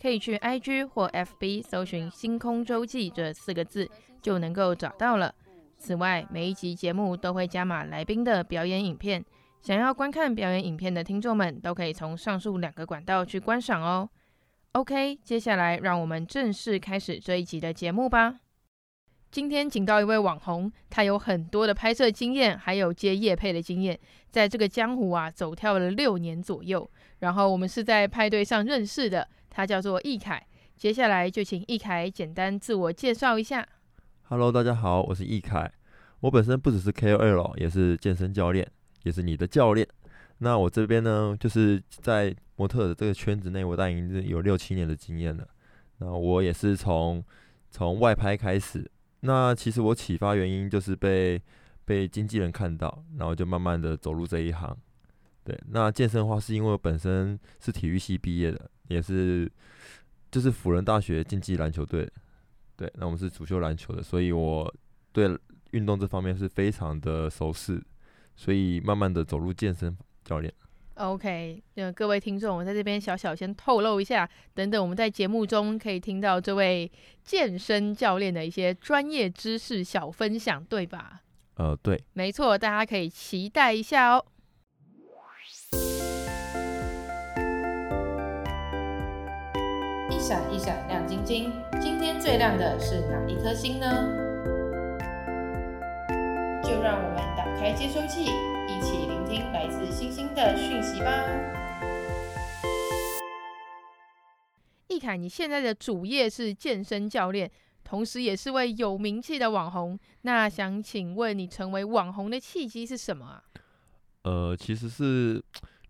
可以去 IG 或 FB 搜寻“星空周记”这四个字，就能够找到了。此外，每一集节目都会加码来宾的表演影片，想要观看表演影片的听众们，都可以从上述两个管道去观赏哦。OK，接下来让我们正式开始这一集的节目吧。今天请到一位网红，他有很多的拍摄经验，还有接夜配的经验，在这个江湖啊走跳了六年左右。然后我们是在派对上认识的。他叫做易凯，接下来就请易凯简单自我介绍一下。Hello，大家好，我是易凯。我本身不只是 KOL，也是健身教练，也是你的教练。那我这边呢，就是在模特的这个圈子内，我大概已经有六七年的经验了。那我也是从从外拍开始。那其实我启发原因就是被被经纪人看到，然后就慢慢的走入这一行。对，那健身的话是因为我本身是体育系毕业的。也是，就是辅仁大学竞技篮球队，对，那我们是主修篮球的，所以我对运动这方面是非常的熟悉，所以慢慢的走入健身教练。OK，那，各位听众，我在这边小小先透露一下，等等我们在节目中可以听到这位健身教练的一些专业知识小分享，对吧？呃，对，没错，大家可以期待一下哦。闪一闪亮晶晶，今天最亮的是哪一颗星呢？就让我们打开接收器，一起聆听来自星星的讯息吧。易凯，你现在的主业是健身教练，同时也是位有名气的网红。那想请问你成为网红的契机是什么啊？呃，其实是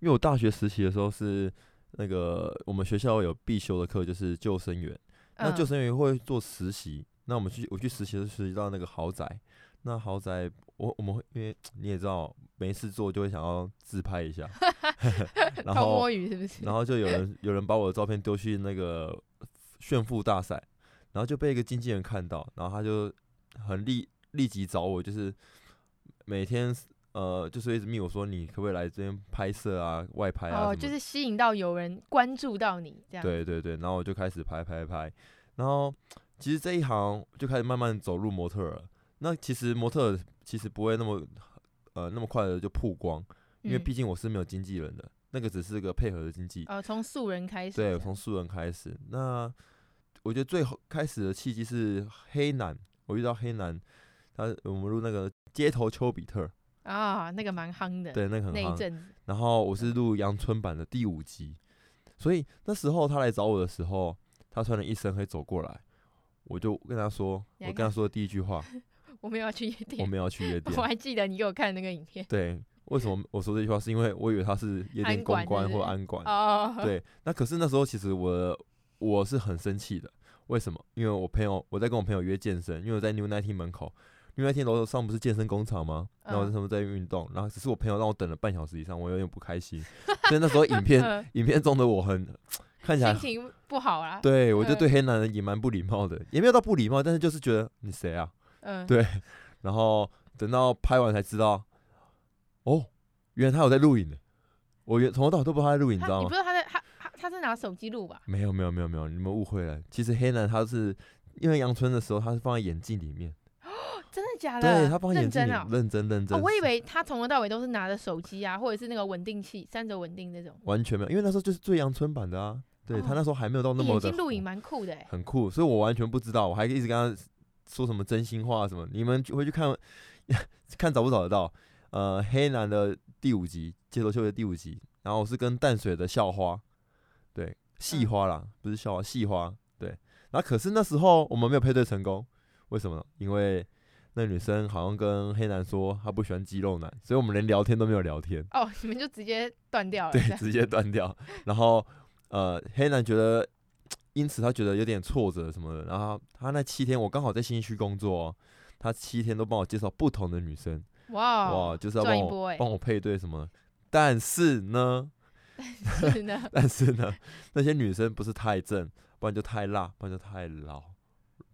因为我大学实习的时候是。那个我们学校有必修的课就是救生员，那救生员会做实习，嗯、那我们去我去实习的实习到那个豪宅，那豪宅我我们会因为你也知道没事做就会想要自拍一下，然后摸鱼是不是？然后就有人 有人把我的照片丢去那个炫富大赛，然后就被一个经纪人看到，然后他就很立立即找我，就是每天。呃，就是一直密我说，你可不可以来这边拍摄啊，外拍啊？哦，就是吸引到有人关注到你这样。对对对，然后我就开始拍拍拍，然后其实这一行就开始慢慢走入模特了。那其实模特其实不会那么呃那么快的就曝光，因为毕竟我是没有经纪人的，嗯、那个只是个配合的经纪。哦，从素人开始。对，从素人开始。那我觉得最后开始的契机是黑男，我遇到黑男，他我们录那个街头丘比特。啊、哦，那个蛮夯的，对，那个很夯。那一阵子，然后我是录阳春版的第五集，所以那时候他来找我的时候，他穿了一身黑走过来，我就跟他说，我跟他说的第一句话，我没有要去夜店，我没有要去夜店。我还记得你给我看那个影片。对，为什么我说这句话？是因为我以为他是夜店公关或安管。哦。对，那可是那时候其实我我是很生气的，为什么？因为我朋友我在跟我朋友约健身，因为我在 New Nineteen 门口。因为那天楼上不是健身工厂吗？然后他们在运动，然后只是我朋友让我等了半小时以上，我有点不开心。所以那时候影片影片中的我很看起来心情不好啦。对，我就对黑男人也蛮不礼貌的，也没有到不礼貌，但是就是觉得你谁啊？嗯，对。然后等到拍完才知道，哦，原来他有在录影的。我原从头到尾都不知道他在录影，你知道吗？你不知道他在他他他是拿手机录吧？没有没有没有没有，你们误会了。其实黑男他是因为阳春的时候，他是放在眼镜里面。真的假的？对，他放眼镜，认真啊，认真认真。哦，我以为他从头到尾都是拿着手机啊，或者是那个稳定器，三轴稳定那种。完全没有，因为那时候就是最阳春版的啊。对，他那时候还没有到那么的。眼镜录影蛮酷的，欸，很酷，所以我完全不知道，我还一直跟他说什么真心话什么，你们回去看 看找不找得到？呃，黑男的第五集，街头秀的第五集，然后我是跟淡水的校花，对，系花啦，嗯、不是校花，系花，对。然后可是那时候我们没有配对成功，为什么？因为那女生好像跟黑男说她不喜欢肌肉男，所以我们连聊天都没有聊天。哦，你们就直接断掉了。对，直接断掉。然后呃，黑男觉得。因此他觉得有点挫折什么的，然后他那七天我刚好在新区工作，哦，他七天都帮我介绍不同的女生，哇哇，就是要帮我帮我配对什么，但是呢，但是呢，但是呢，那些女生不是太正，不然就太辣，不然就太老，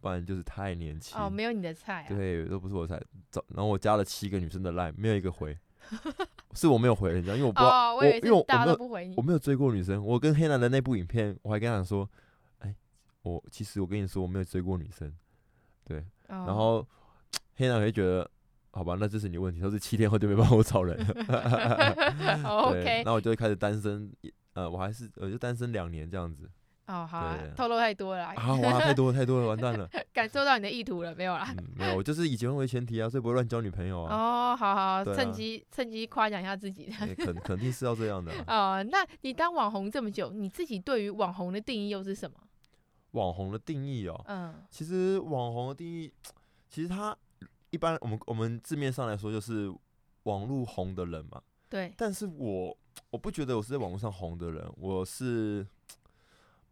不然就是太年轻，哦，没有你的菜，啊，对，都不是我菜，找然后我加了七个女生的 line，没有一个回，是我没有回人家，因为我不知道，哦，我，我因为我没有我没有追过女生，我跟黑男的那部影片，我还跟他讲说。我其实我跟你说我没有追过女生，对，oh. 然后黑男会觉得，好吧，那这是你的问题，他是七天后就没帮我找人了，OK，那我就会开始单身，呃，我还是我就单身两年这样子。哦，好啊，透露太多了 啊，哇，太多了太多了，完蛋了，感受到你的意图了没有啦？嗯，没有，我就是以结婚为前提啊，所以不会乱交女朋友啊。哦，好好，趁机趁机夸奖一下自己。肯肯定是要这样的。哦，那你当网红这么久，你自己对于网红的定义又是什么？网红的定义哦，嗯，其实网红的定义，其实他一般我们我们字面上来说就是网络红的人嘛，对。但是我我不觉得我是在网络上红的人，我是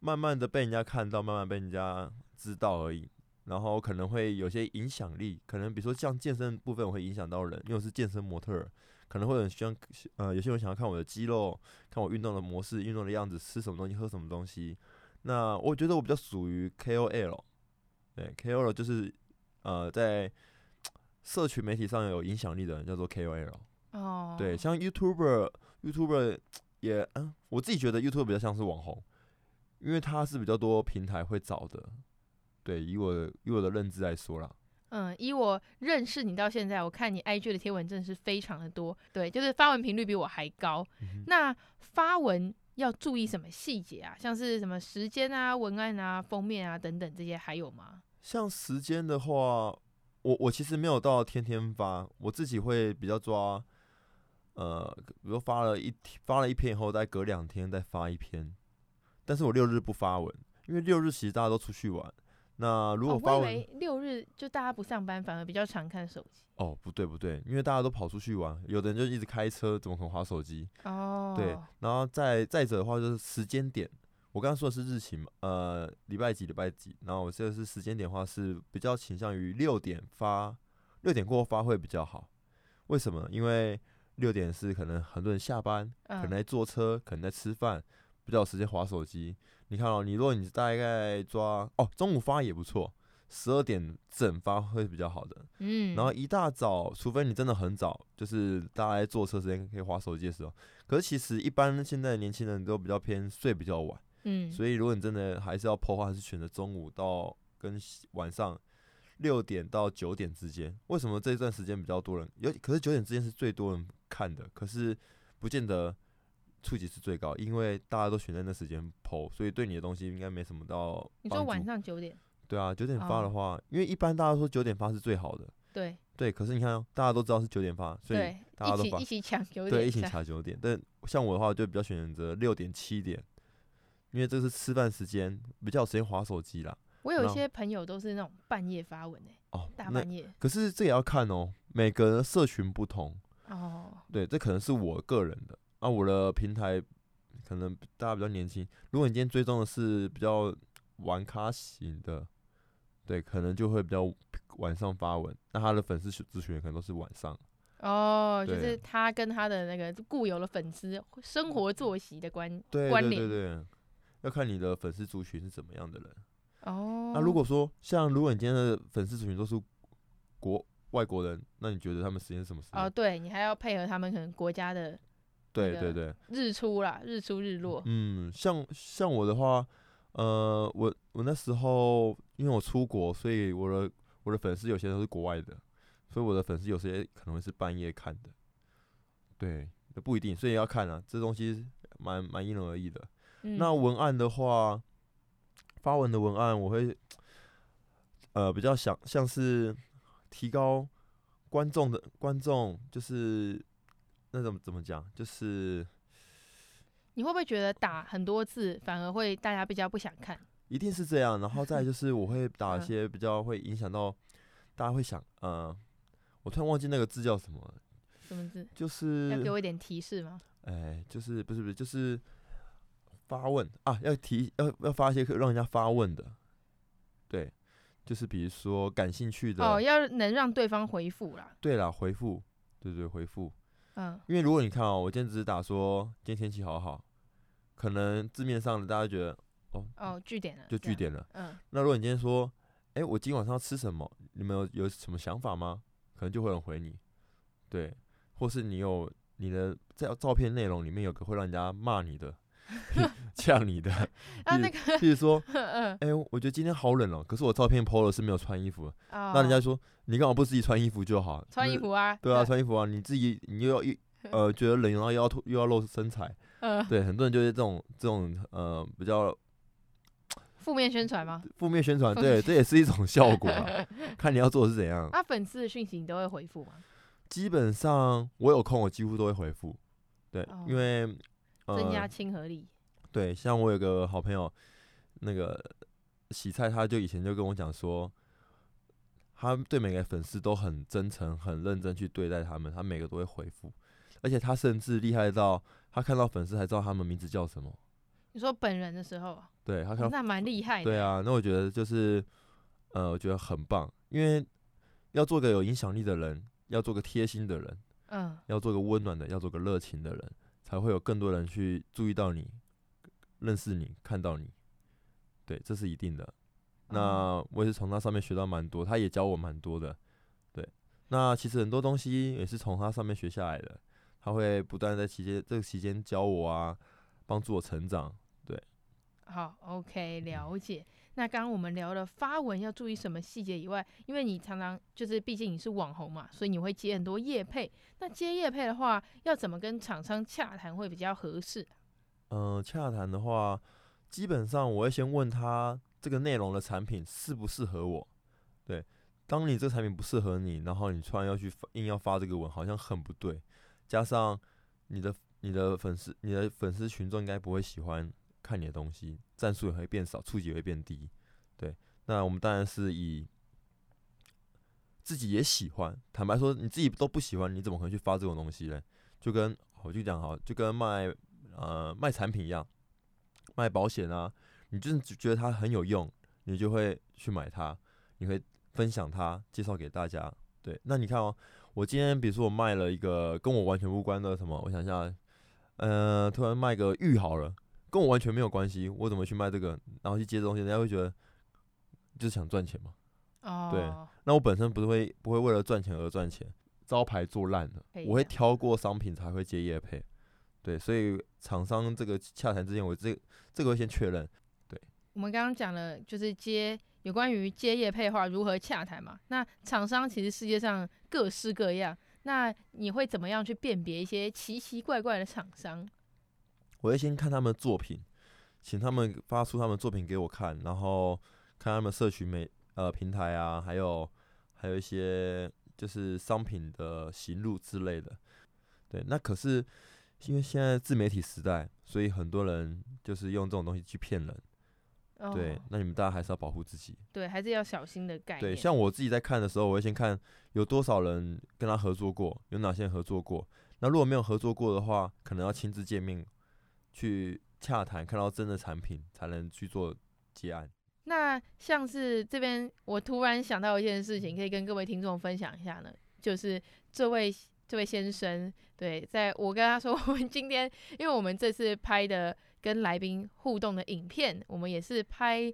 慢慢的被人家看到，慢慢被人家知道而已。然后可能会有些影响力，可能比如说像健身部分我会影响到人，因为我是健身模特儿，可能会有人希望呃有些人想要看我的肌肉，看我运动的模式、运动的样子、吃什么东西、喝什么东西。那我觉得我比较属于 KOL，对，KOL 就是呃在社群媒体上有影响力的人叫做 KOL。哦。对，像 YouTuber，YouTuber 也嗯，我自己觉得 YouTuber 比较像是网红，因为它是比较多平台会找的。对，以我的以我的认知来说啦。嗯，以我认识你到现在，我看你 IG 的贴文真的是非常的多，对，就是发文频率比我还高。嗯、那发文。要注意什么细节啊？像是什么时间啊、文案啊、封面啊等等这些，还有吗？像时间的话，我我其实没有到天天发，我自己会比较抓，呃，比如发了一发了一篇以后，再隔两天再发一篇。但是我六日不发文，因为六日其实大家都出去玩。那如果发文，六日就大家不上班，反而比较常看手机。哦，不对不对，因为大家都跑出去玩，有的人就一直开车，怎么可能划手机？哦，对，然后再再者的话就是时间点，我刚刚说的是日期嘛，呃，礼拜几礼拜几，然后我这个是时间点的话是比较倾向于六点发，六点过后发会比较好。为什么？因为六点是可能很多人下班，可能在坐车，可能在吃饭，比较有时间划手机。你看哦，你如果你大概抓哦，中午发也不错。十二点整发会比较好的，嗯，然后一大早，除非你真的很早，就是大家在坐车时间可以划手机的时候。可是其实一般现在年轻人都比较偏睡比较晚，嗯，所以如果你真的还是要的话，还是选择中午到跟晚上六点到九点之间。为什么这一段时间比较多人？有可是九点之间是最多人看的，可是不见得触及是最高，因为大家都选在那时间 po，所以对你的东西应该没什么到。你说晚上九点？对啊，九点发的话，oh. 因为一般大家说九点发是最好的。对对，可是你看，大家都知道是九点发，所以大家都发一起抢九点。对，一起抢九点。但像我的话，就比较选择六点七点，因为这是吃饭时间，比较有时间划手机啦。我有一些朋友都是那种半夜发文诶、欸，哦，大半夜。可是这也要看哦，每个人社群不同。哦。对，这可能是我个人的啊，我的平台可能大家比较年轻。如果你今天追踪的是比较玩咖型的。对，可能就会比较晚上发文，那他的粉丝咨询可能都是晚上。哦，就是他跟他的那个固有的粉丝生活作息的关对关联。对对对，要看你的粉丝族群是怎么样的人。哦。那如果说像如果你今天的粉丝族群都是国外国人，那你觉得他们时间是什么时间？哦，对，你还要配合他们可能国家的。对对对。日出啦，日出日落。嗯，像像我的话。呃，我我那时候因为我出国，所以我的我的粉丝有些都是国外的，所以我的粉丝有些可能会是半夜看的，对，不一定，所以要看啊，这东西蛮蛮因人而异的。嗯。那文案的话，发文的文案我会，呃比较想像是提高观众的观众，就是那怎么怎么讲，就是你会不会觉得打很多字反而会大家比较不想看？一定是这样，然后再就是我会 打一些比较会影响到大家会想，呃，我突然忘记那个字叫什么，什么字？就是要给我一点提示吗？哎，就是不是不是，就是发问啊，要提要要发一些可让人家发问的，对，就是比如说感兴趣的哦，要能让对方回复啦。对啦，回复，对对回复，嗯，因为如果你看哦，我今天只是打说今天天气好好，可能字面上的大家觉得。哦哦，据点了，就据点了。嗯，那如果你今天说，哎、欸，我今晚上要吃什么？你们有有什么想法吗？可能就会有人回你，对，或是你有你的在照片内容里面有个会让人家骂你的、呛你的 啊，那个，譬如说，哎、欸，我觉得今天好冷哦、喔，可是我照片 PO 了是没有穿衣服的，哦、那人家说你干嘛不自己穿衣服就好？穿衣服啊，对啊，穿衣服啊，你自己你又要一呃觉得冷，然后又要又要露身材，嗯，对，很多人就是这种这种呃比较。负面宣传吗？负面宣传，对，这也是一种效果啊。看你要做的是怎样。那、啊、粉丝的讯息你都会回复吗？基本上我有空，我几乎都会回复。对，哦、因为、呃、增加亲和力。对，像我有个好朋友，那个洗菜，他就以前就跟我讲说，他对每个粉丝都很真诚、很认真去对待他们，他每个都会回复，而且他甚至厉害到他看到粉丝还知道他们名字叫什么。你说本人的时候，对他看、哦、那蛮厉害的。对啊，那我觉得就是，呃，我觉得很棒，因为要做个有影响力的人，要做个贴心的人，嗯，要做个温暖的，要做个热情的人，才会有更多人去注意到你，认识你，看到你。对，这是一定的。嗯、那我也是从他上面学到蛮多，他也教我蛮多的。对，那其实很多东西也是从他上面学下来的，他会不断在期间这个期间教我啊。帮助我成长，对。好，OK，了解。那刚刚我们聊了发文要注意什么细节以外，因为你常常就是，毕竟你是网红嘛，所以你会接很多业配。那接业配的话，要怎么跟厂商洽谈会比较合适？嗯、洽谈的话，基本上我会先问他这个内容的产品适不适合我。对，当你这个产品不适合你，然后你突然要去硬要发这个文，好像很不对。加上你的。你的粉丝，你的粉丝群众应该不会喜欢看你的东西，战术也会变少，触及也会变低。对，那我们当然是以自己也喜欢。坦白说，你自己都不喜欢，你怎么可能去发这种东西呢？就跟我就讲好，就跟卖呃卖产品一样，卖保险啊，你就是觉得它很有用，你就会去买它，你会分享它，介绍给大家。对，那你看哦，我今天比如说我卖了一个跟我完全无关的什么，我想一下。呃，突然卖个玉好了，跟我完全没有关系，我怎么去卖这个？然后去接这东西，人家会觉得就是想赚钱嘛。哦。对，那我本身不是会不会为了赚钱而赚钱，招牌做烂了，我会挑过商品才会接业配。对，所以厂商这个洽谈之前，我这、这个会先确认。对。我们刚刚讲了，就是接有关于接业配的话如何洽谈嘛？那厂商其实世界上各式各样。那你会怎么样去辨别一些奇奇怪怪的厂商？我会先看他们的作品，请他们发出他们作品给我看，然后看他们社群媒呃平台啊，还有还有一些就是商品的行路之类的。对，那可是因为现在自媒体时代，所以很多人就是用这种东西去骗人。Oh, 对，那你们大家还是要保护自己。对，还是要小心的概念。对，像我自己在看的时候，我会先看有多少人跟他合作过，有哪些人合作过。那如果没有合作过的话，可能要亲自见面去洽谈，看到真的产品才能去做结案。那像是这边，我突然想到一件事情，可以跟各位听众分享一下呢，就是这位这位先生，对，在我跟他说，我们今天，因为我们这次拍的。跟来宾互动的影片，我们也是拍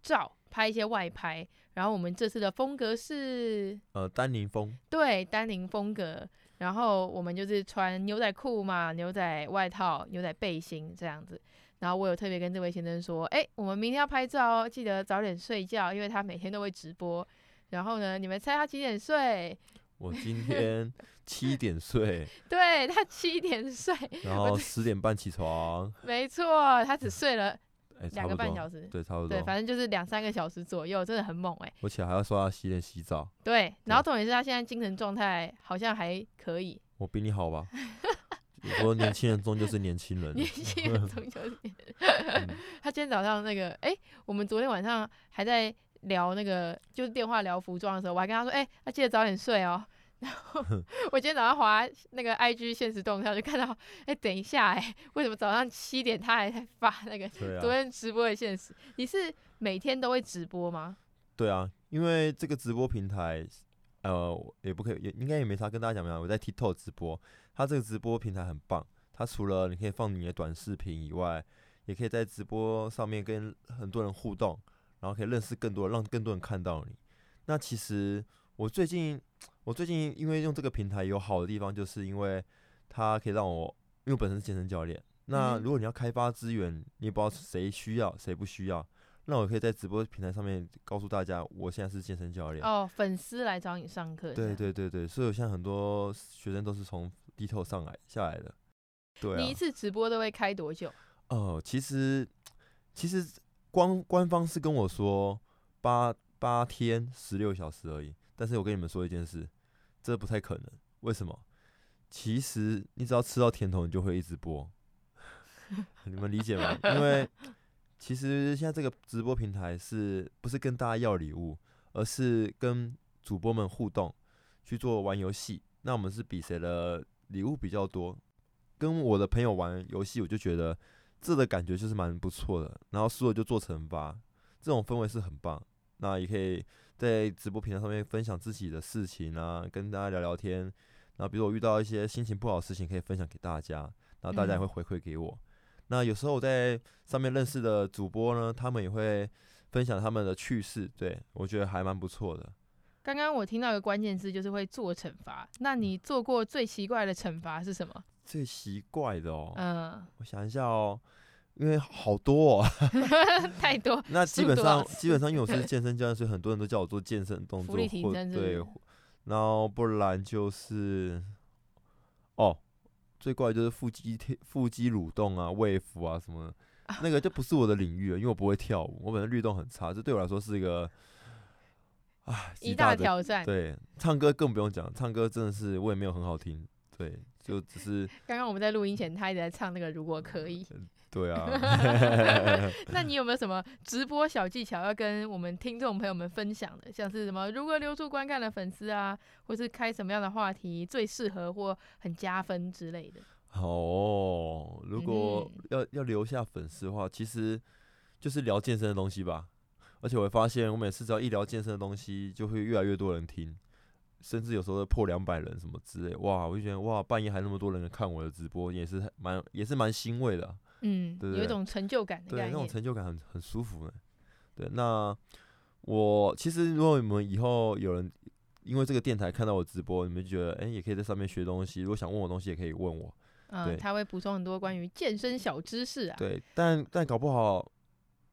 照，拍一些外拍。然后我们这次的风格是呃丹宁风，对，丹宁风格。然后我们就是穿牛仔裤嘛，牛仔外套、牛仔背心这样子。然后我有特别跟这位先生说，哎，我们明天要拍照哦，记得早点睡觉，因为他每天都会直播。然后呢，你们猜他几点睡？我今天 七点睡，对，他七点睡，然后十点半起床，没错，他只睡了哎，两个半小时，对，差不多，对，反正就是两三个小时左右，真的很猛哎、欸。而且还要刷牙、洗脸、洗澡。对，然后重点是他现在精神状态好像还可以。我比你好吧？我说年轻人终究是年轻人，年轻人终究是。他今天早上那个，哎、欸，我们昨天晚上还在聊那个，就是电话聊服装的时候，我还跟他说，哎、欸，要记得早点睡哦。然 后我今天早上滑那个 IG 现实动态，就看到，哎、欸，等一下、欸，哎，为什么早上七点他还在发那个昨天直播的现实？啊、你是每天都会直播吗？对啊，因为这个直播平台，呃，也不可以，也应该也没啥跟大家讲没有。我在 TikTok 直播，它这个直播平台很棒，它除了你可以放你的短视频以外，也可以在直播上面跟很多人互动，然后可以认识更多，让更多人看到你。那其实我最近。我最近因为用这个平台有好的地方，就是因为它可以让我，因为我本身是健身教练，那如果你要开发资源，你也不知道谁需要谁不需要，那我可以在直播平台上面告诉大家，我现在是健身教练。哦，粉丝来找你上课。对对对对，所以我现在很多学生都是从低头上来下来的。对啊。你一次直播都会开多久？哦、呃，其实其实官官方是跟我说八八天十六小时而已。但是我跟你们说一件事，这不太可能。为什么？其实你只要吃到甜头，你就会一直播。你们理解吗？因为其实现在这个直播平台是不是跟大家要礼物，而是跟主播们互动，去做玩游戏。那我们是比谁的礼物比较多。跟我的朋友玩游戏，我就觉得这的感觉就是蛮不错的。然后输了就做惩罚，这种氛围是很棒。那也可以。在直播平台上面分享自己的事情啊，跟大家聊聊天。然后，比如我遇到一些心情不好的事情，可以分享给大家，然后大家也会回馈给我。嗯、那有时候我在上面认识的主播呢，他们也会分享他们的趣事，对，我觉得还蛮不错的。刚刚我听到一个关键字，就是会做惩罚。那你做过最奇怪的惩罚是什么？最奇怪的哦，嗯，我想一下哦。因为好多哦，太多。那基本上基本上，因为我是 健身教练，所以很多人都叫我做健身动作，或对，然后不然就是哦，最怪就是腹肌腹肌蠕动啊、胃腹啊什么，那个就不是我的领域了，因为我不会跳舞，我本身律动很差，这对我来说是一个啊一大挑战。对，唱歌更不用讲，唱歌真的是我也没有很好听，对，就只是刚刚我们在录音前，他一直在唱那个如果可以。对啊，那你有没有什么直播小技巧要跟我们听众朋友们分享的？像是什么如何留住观看的粉丝啊，或是开什么样的话题最适合或很加分之类的？哦，如果要要留下粉丝的话，其实就是聊健身的东西吧。而且我会发现，我每次只要一聊健身的东西，就会越来越多人听，甚至有时候会破两百人什么之类。哇，我就觉得哇，半夜还那么多人看我的直播，也是蛮也是蛮欣慰的。嗯，对对，有一种成就感的感觉。对，那种成就感很很舒服呢。对，那我其实如果你们以后有人因为这个电台看到我直播，你们就觉得哎、欸，也可以在上面学东西。如果想问我东西，也可以问我。嗯，对，他会补充很多关于健身小知识啊。对，但但搞不好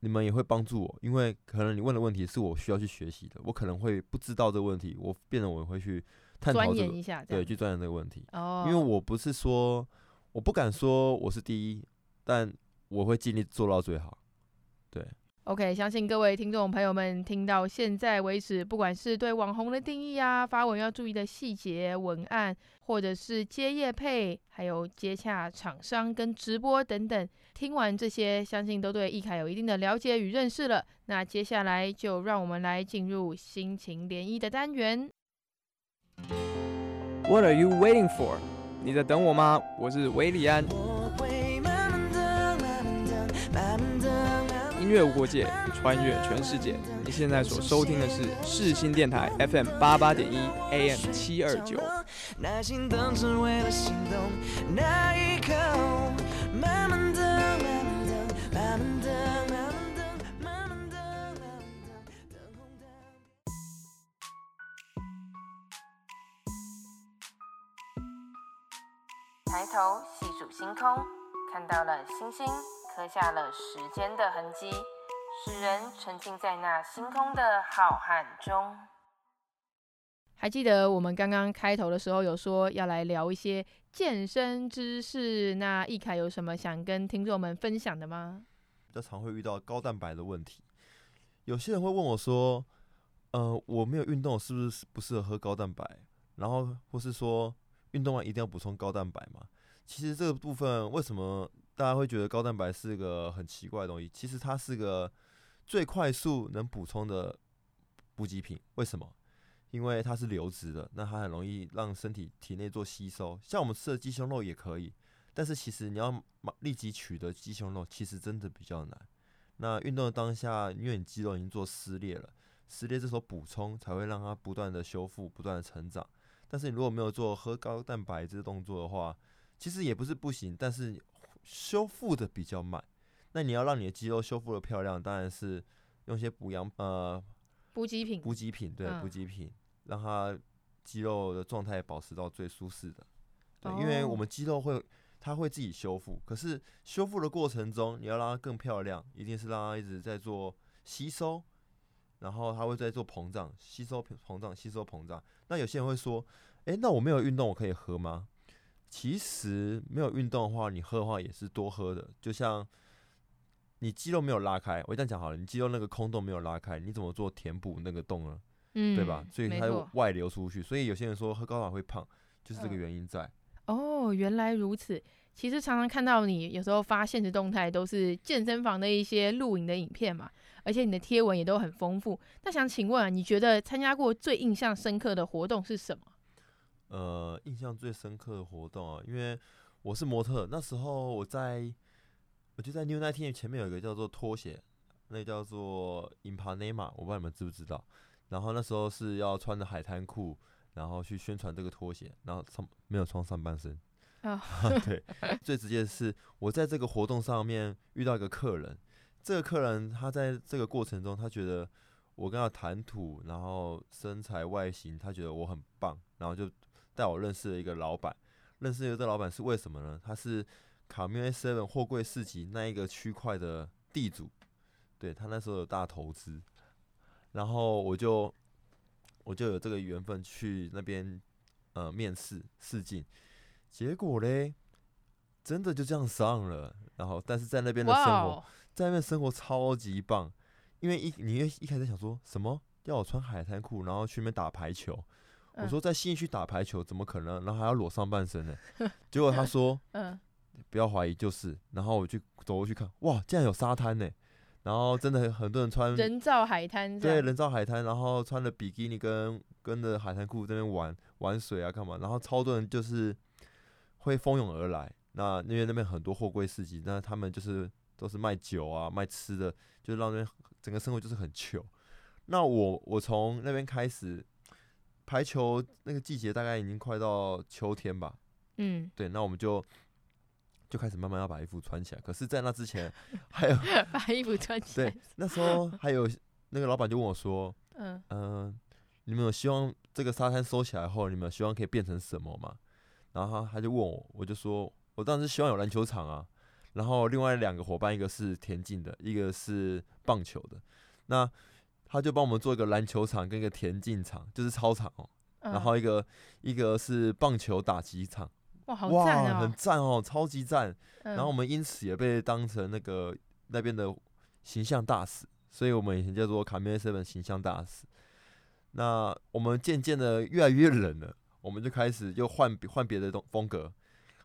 你们也会帮助我，因为可能你问的问题是我需要去学习的，我可能会不知道这个问题，我变得我会去探讨、这个、钻研一下，对，去钻研这个问题。哦，因为我不是说我不敢说我是第一。但我会尽力做到最好，对。OK，相信各位听众朋友们听到现在为止，不管是对网红的定义啊，发文要注意的细节、文案，或者是接业配，还有接洽厂商跟直播等等，听完这些，相信都对易凯有一定的了解与认识了。那接下来就让我们来进入心情涟漪的单元。What are you waiting for？你在等我吗？我是韦礼安。音乐无国界，穿越全世界。你现在所收听的是世新电台 FM 八八点一 AM 七二九。抬头细数星空，看到了星星。刻下了时间的痕迹，使人沉浸在那星空的浩瀚中。还记得我们刚刚开头的时候有说要来聊一些健身知识，那易凯有什么想跟听众们分享的吗？比较常会遇到高蛋白的问题。有些人会问我说：“呃，我没有运动，是不是不适合喝高蛋白？然后或是说运动完一定要补充高蛋白吗？”其实这个部分为什么大家会觉得高蛋白是个很奇怪的东西？其实它是个最快速能补充的补给品。为什么？因为它是流质的，那它很容易让身体体内做吸收。像我们吃的鸡胸肉也可以，但是其实你要立即取得鸡胸肉，其实真的比较难。那运动的当下，因为你肌肉已经做撕裂了，撕裂这时候补充才会让它不断的修复、不断的成长。但是你如果没有做喝高蛋白这个动作的话，其实也不是不行，但是修复的比较慢。那你要让你的肌肉修复的漂亮，当然是用一些补养呃补给品，补给品对补给品。嗯让它肌肉的状态保持到最舒适的，对，因为我们肌肉会，它会自己修复。可是修复的过程中，你要让它更漂亮，一定是让它一直在做吸收，然后它会在做膨胀，吸收膨胀，吸收膨胀。那有些人会说，诶，那我没有运动，我可以喝吗？其实没有运动的话，你喝的话也是多喝的。就像你肌肉没有拉开，我这样讲好了，你肌肉那个空洞没有拉开，你怎么做填补那个洞呢？嗯，对吧？所以它外流出去，所以有些人说喝高糖会胖，就是这个原因在。哦，原来如此。其实常常看到你有时候发现实动态都是健身房的一些录影的影片嘛，而且你的贴文也都很丰富。那想请问啊，你觉得参加过最印象深刻的活动是什么？呃，印象最深刻的活动啊，因为我是模特，那时候我在，我就在 New Nineteen 前面有一个叫做拖鞋，那个叫做 Impanema，我不知道你们知不知道。然后那时候是要穿着海滩裤，然后去宣传这个拖鞋，然后上没有穿上半身。啊、oh. 对，最直接的是我在这个活动上面遇到一个客人，这个客人他在这个过程中，他觉得我跟他谈吐，然后身材外形，他觉得我很棒，然后就带我认识了一个老板。认识了这个老板是为什么呢？他是卡缪 A7 货柜市集那一个区块的地主，对，他那时候有大投资。然后我就我就有这个缘分去那边呃面试试镜，结果嘞，真的就这样上了。然后但是在那边的生活在那边生活超级棒，因为一你一一开始想说什么要我穿海滩裤，然后去那边打排球，嗯、我说在新义区打排球怎么可能？然后还要裸上半身呢？结果他说嗯，不要怀疑就是，然后我就走过去看，哇，竟然有沙滩呢！然后真的很多人穿人造海滩，对，人造海滩，然后穿着比基尼跟跟着海滩裤在那边玩玩水啊，干嘛？然后超多人就是会蜂拥而来。那因为那边很多货柜市集，那他们就是都是卖酒啊、卖吃的，就让那边整个生活就是很糗。那我我从那边开始排球那个季节大概已经快到秋天吧，嗯，对，那我们就。就开始慢慢要把衣服穿起来，可是，在那之前还有 把衣服穿起来。对，那时候还有那个老板就问我说：“嗯嗯、呃，你们有希望这个沙滩收起来后，你们有希望可以变成什么吗？”然后他他就问我，我就说：“我当时希望有篮球场啊。”然后另外两个伙伴，一个是田径的，一个是棒球的。那他就帮我们做一个篮球场跟一个田径场，就是操场哦。然后一个一个是棒球打击场。哇，好赞哦！很赞哦，超级赞。然后我们因此也被当成那个那边的形象大使，所以我们以前叫做卡梅 seven 形象大使。那我们渐渐的越来越冷了，我们就开始又换换别的东风格，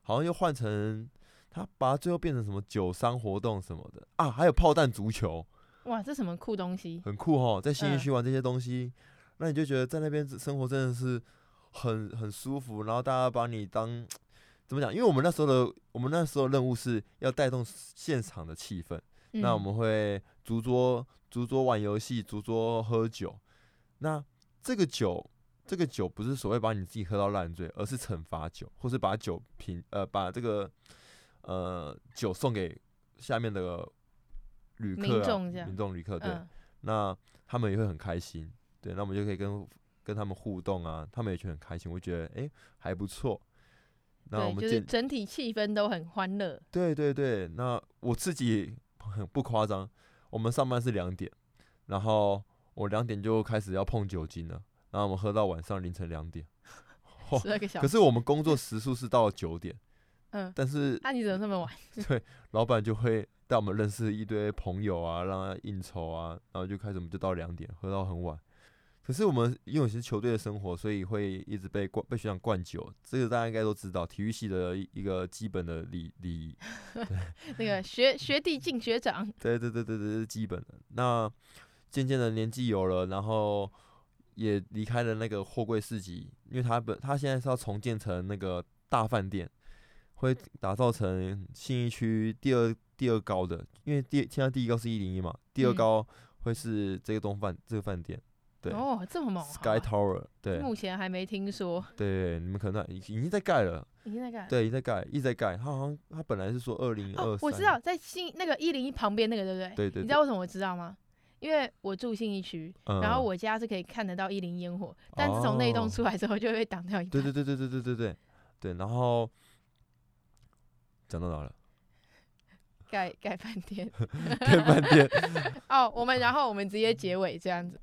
好像又换成他把它最后变成什么酒商活动什么的啊，还有炮弹足球。哇，这什么酷东西？很酷哦，在新义区玩这些东西，那你就觉得在那边生活真的是很很舒服，然后大家把你当。怎么讲？因为我们那时候的我们那时候任务是要带动现场的气氛，嗯，那我们会逐桌逐桌玩游戏，逐桌喝酒。那这个酒，这个酒不是所谓把你自己喝到烂醉，而是惩罚酒，或是把酒瓶呃把这个呃酒送给下面的旅客，啊、民众民众旅客对，嗯，那他们也会很开心。对，那我们就可以跟跟他们互动啊，他们也觉得很开心。我觉得哎还不错。那我们就是整体气氛都很欢乐。对对对，那我自己很不夸张，我们上班是两点，然后我两点就开始要碰酒精了，然后我们喝到晚上凌晨两点，十二个小时。可是我们工作时数是到了九点，嗯，但是那、啊、你怎么那么晚？对，老板就会带我们认识一堆朋友啊，让他应酬啊，然后就开始我们就到两点，喝到很晚。可是我们因为是球队的生活，所以会一直被灌被学长灌酒，这个大家应该都知道，体育系的一个基本的礼礼仪。那个学学弟敬学长。对对对对对，是基本的。那渐渐的年纪有了，然后也离开了那个货柜市集，因为他本他现在是要重建成那个大饭店，会打造成信义区第二第二高的，因为第现在第一高是一零一嘛，第二高会是这个东饭这个饭店。对哦，这么猛！Sky Tower，对，目前还没听说。对，你们可能已已经在盖了，已经在盖，对，已经在盖，一直在盖。他好像他本来是说二零二，我知道在新那个一零一旁边那个，对不对？对对。你知道为什么我知道吗？因为我住信义区，然后我家是可以看得到一零烟火，但自从那一栋出来之后，就会被挡掉一半。对对对对对对对对对。然后讲到哪了？盖盖饭店，盖饭店。哦，我们然后我们直接结尾这样子。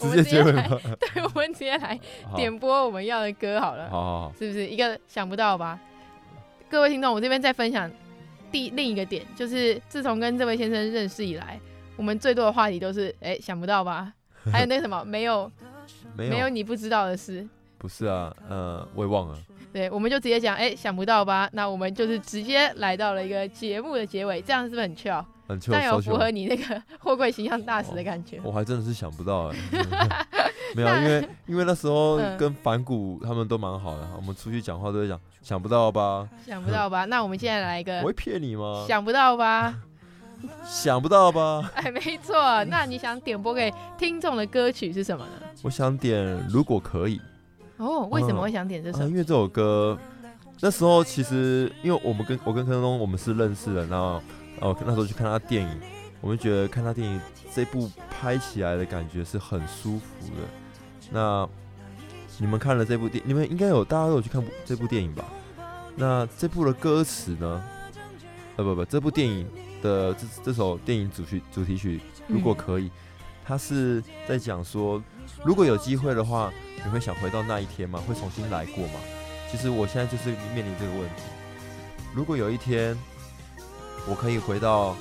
直接结尾吗？对，我们直接来点播我们要的歌好了。好好好，是不是一个想不到吧？各位听众，我这边再分享第另一个点，就是自从跟这位先生认识以来，我们最多的话题都是哎、欸，想不到吧？还有那什么没有没有你不知道的事？不是啊，呃，我也忘了。对，我们就直接讲哎、欸，想不到吧？那我们就是直接来到了一个节目的结尾，这样是不是很巧？但有符合你那个货柜形象大使的感觉。我还 真的是想不到哎，没有，因为因为那时候跟反骨他们都蛮好的，我们出去讲话都会讲，想不到吧？想不到吧？那我们现在来一个，我会骗你吗？想不到吧？想不到吧？哎，没错。那你想点播给听众的歌曲是什么呢？我想点如果可以。哦，为什么会想点这首？因为这首歌那时候其实因为我们跟我跟柯震东我们是认识的，然后。哦，那时候去看他电影，我们觉得看他电影这部拍起来的感觉是很舒服的。那你们看了这部电，你们应该有大家都有去看这部电影吧？那这部的歌词呢？呃，不不，这部电影的这这首电影主题主题曲，如果可以，他是在讲说，如果有机会的话，你会想回到那一天吗？会重新来过吗？其实我现在就是面临这个问题。如果有一天。我可以回到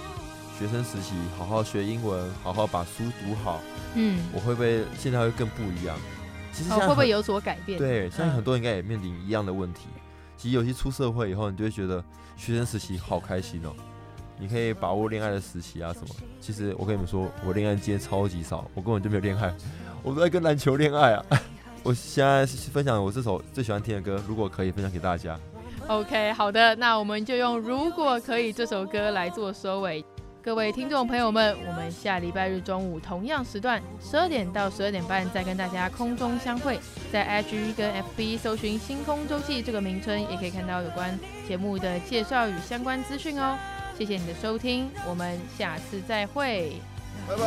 学生时期，好好学英文，好好把书读好。嗯，我会不会现在会更不一样？其实会不会有所改变？对，现在很多人应该也面临一样的问题。嗯、其实有些出社会以后，你就会觉得学生时期好开心哦。你可以把握恋爱的时期啊什么。其实我跟你们说，我恋爱经验超级少，我根本就没有恋爱，我都在跟篮球恋爱啊。我现在分享我这首最喜欢听的歌，如果可以分享给大家。OK，好的，那我们就用《如果可以》这首歌来做收尾。各位听众朋友们，我们下礼拜日中午同样时段，十二点到十二点半再跟大家空中相会。在 IG 跟 FB 搜寻“星空周记”这个名称，也可以看到有关节目的介绍与相关资讯哦。谢谢你的收听，我们下次再会，拜拜。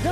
说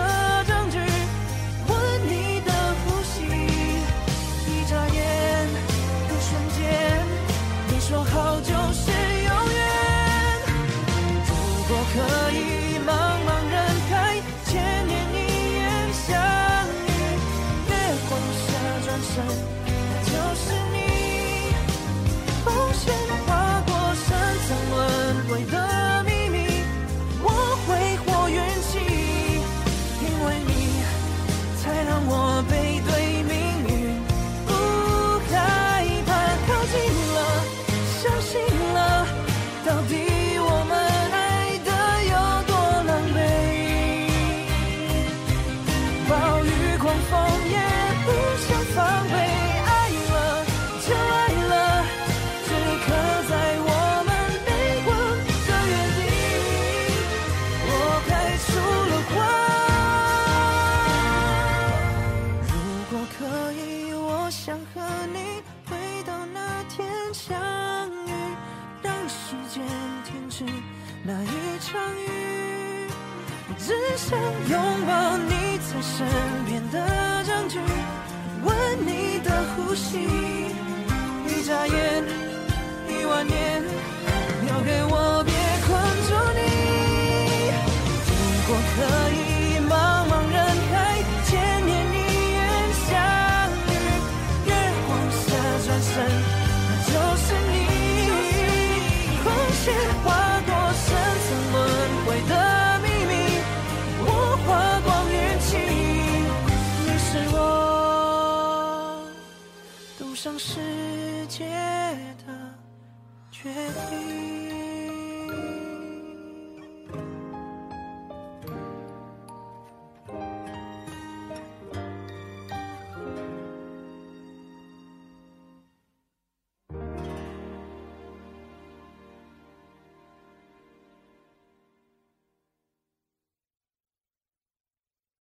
息一眨眼